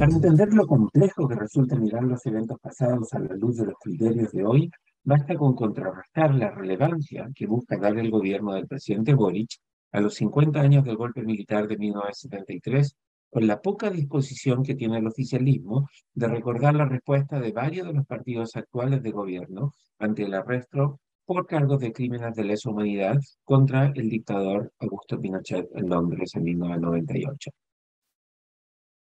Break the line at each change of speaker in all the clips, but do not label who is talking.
Para entender lo complejo que resulta mirar los eventos pasados a la luz de los criterios de hoy, basta con contrarrestar la relevancia que busca dar el gobierno del presidente Boric a los 50 años del golpe militar de 1973 con la poca disposición que tiene el oficialismo de recordar la respuesta de varios de los partidos actuales de gobierno ante el arresto por cargos de crímenes de lesa humanidad contra el dictador Augusto Pinochet en Londres en 1998.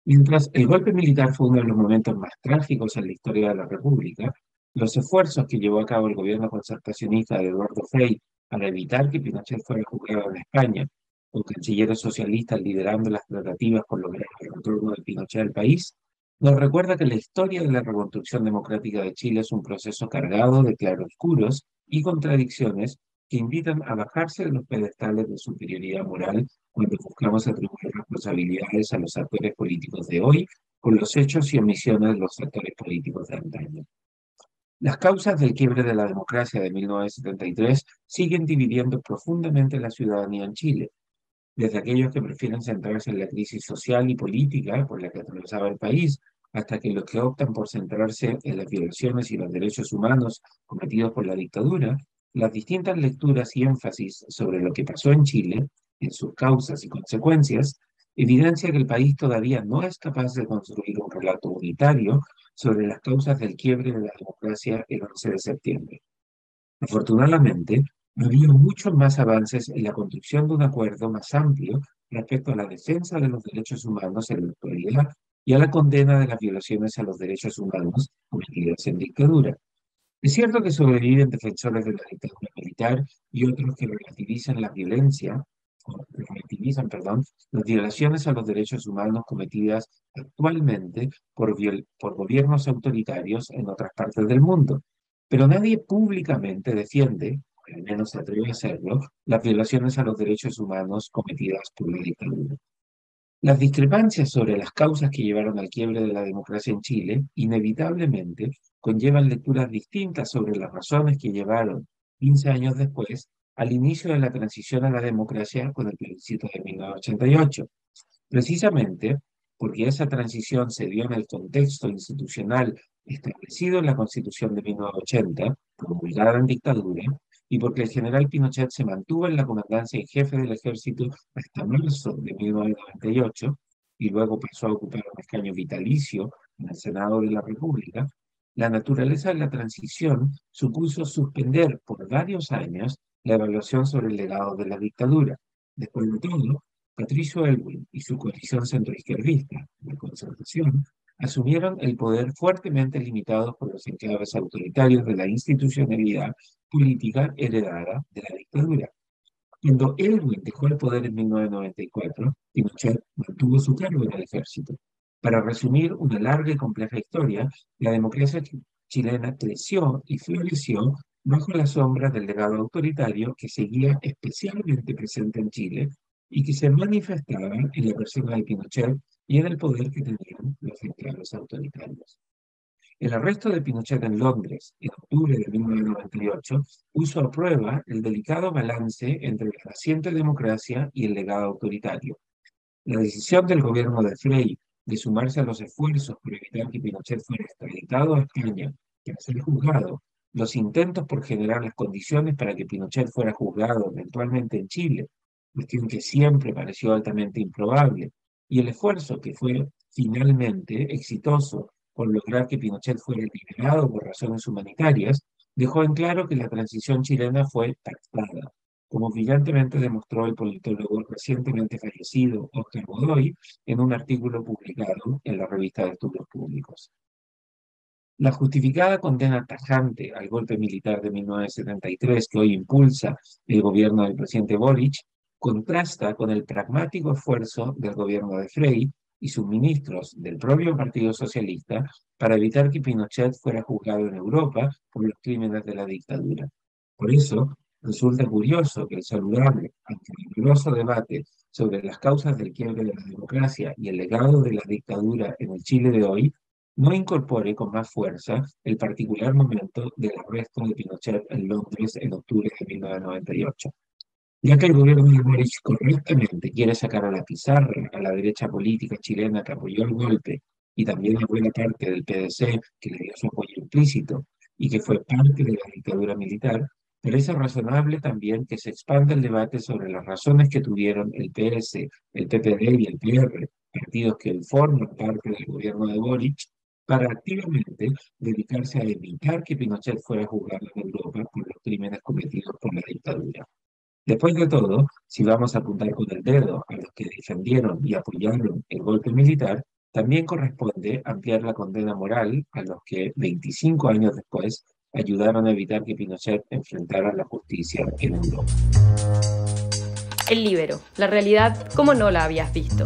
Mientras el golpe militar fue uno de los momentos más trágicos en la historia de la República, los esfuerzos que llevó a cabo el gobierno concertacionista de Eduardo Frei para evitar que Pinochet fuera juzgado en España, con cancilleres socialistas liderando las tratativas por lograr el retorno de Pinochet al país, nos recuerda que la historia de la reconstrucción democrática de Chile es un proceso cargado de claroscuros y contradicciones que invitan a bajarse de los pedestales de superioridad moral cuando buscamos atribuir responsabilidades a los actores políticos de hoy con los hechos y omisiones de los actores políticos de antaño. Las causas del quiebre de la democracia de 1973 siguen dividiendo profundamente la ciudadanía en Chile, desde aquellos que prefieren centrarse en la crisis social y política por la que atravesaba el país, hasta que los que optan por centrarse en las violaciones y los derechos humanos cometidos por la dictadura, las distintas lecturas y énfasis sobre lo que pasó en Chile, en sus causas y consecuencias, evidencia que el país todavía no es capaz de construir un relato unitario sobre las causas del quiebre de la democracia el 11 de septiembre. Afortunadamente, ha habido muchos más avances en la construcción de un acuerdo más amplio respecto a la defensa de los derechos humanos en la actualidad y a la condena de las violaciones a los derechos humanos cometidas en dictadura. Es cierto que sobreviven defensores de la dictadura militar y otros que relativizan la violencia, perdón, las violaciones a los derechos humanos cometidas actualmente por, por gobiernos autoritarios en otras partes del mundo. Pero nadie públicamente defiende, o al menos se atreve a hacerlo, las violaciones a los derechos humanos cometidas por la dictadura. Las discrepancias sobre las causas que llevaron al quiebre de la democracia en Chile inevitablemente conllevan lecturas distintas sobre las razones que llevaron, 15 años después, al inicio de la transición a la democracia con el plebiscito de 1988. Precisamente porque esa transición se dio en el contexto institucional establecido en la Constitución de 1980, promulgada en dictadura, y porque el general Pinochet se mantuvo en la comandancia en jefe del ejército hasta marzo de 1998 y luego pasó a ocupar un escaño vitalicio en el Senado de la República, la naturaleza de la transición supuso suspender por varios años la evaluación sobre el legado de la dictadura. Después de todo, Patricio Elwin y su coalición centroizquierdista de concertación asumieron el poder fuertemente limitado por los enclaves autoritarios de la institucionalidad política heredada de la dictadura. Cuando Elwin dejó el poder en 1994, Pinochet mantuvo su cargo en el ejército. Para resumir una larga y compleja historia, la democracia chilena creció y floreció bajo la sombra del legado autoritario que seguía especialmente presente en Chile y que se manifestaba en la persona de Pinochet y en el poder que tenían los enclaves autoritarios. El arresto de Pinochet en Londres en octubre de 1998 puso a prueba el delicado balance entre la naciente democracia y el legado autoritario. La decisión del gobierno de Frey de sumarse a los esfuerzos por evitar que Pinochet fuera extraditado a España para ser juzgado, los intentos por generar las condiciones para que Pinochet fuera juzgado eventualmente en Chile, cuestión que siempre pareció altamente improbable, y el esfuerzo que fue finalmente exitoso por lograr que Pinochet fuera liberado por razones humanitarias, dejó en claro que la transición chilena fue pactada, como brillantemente demostró el politólogo recientemente fallecido Oscar Godoy en un artículo publicado en la revista de Estudios Públicos. La justificada condena tajante al golpe militar de 1973 que hoy impulsa el gobierno del presidente Boric contrasta con el pragmático esfuerzo del gobierno de Frey y sus ministros del propio Partido Socialista para evitar que Pinochet fuera juzgado en Europa por los crímenes de la dictadura. Por eso, resulta curioso que el saludable, aunque vigoroso debate sobre las causas del quiebre de la democracia y el legado de la dictadura en el Chile de hoy no incorpore con más fuerza el particular momento del arresto de Pinochet en Londres en octubre de 1998 ya que el gobierno de Boric correctamente quiere sacar a la pizarra a la derecha política chilena que apoyó el golpe y también a buena parte del PDC que le dio su apoyo implícito y que fue parte de la dictadura militar, parece razonable también que se expanda el debate sobre las razones que tuvieron el PS, el PPD y el PR, partidos que forman parte del gobierno de Boric, para activamente dedicarse a evitar que Pinochet fuera juzgado en Europa por los crímenes cometidos por la dictadura. Después de todo, si vamos a apuntar con el dedo a los que defendieron y apoyaron el golpe militar, también corresponde ampliar la condena moral a los que 25 años después ayudaron a evitar que Pinochet enfrentara la justicia en Europa.
El libero, la realidad como no la habías visto.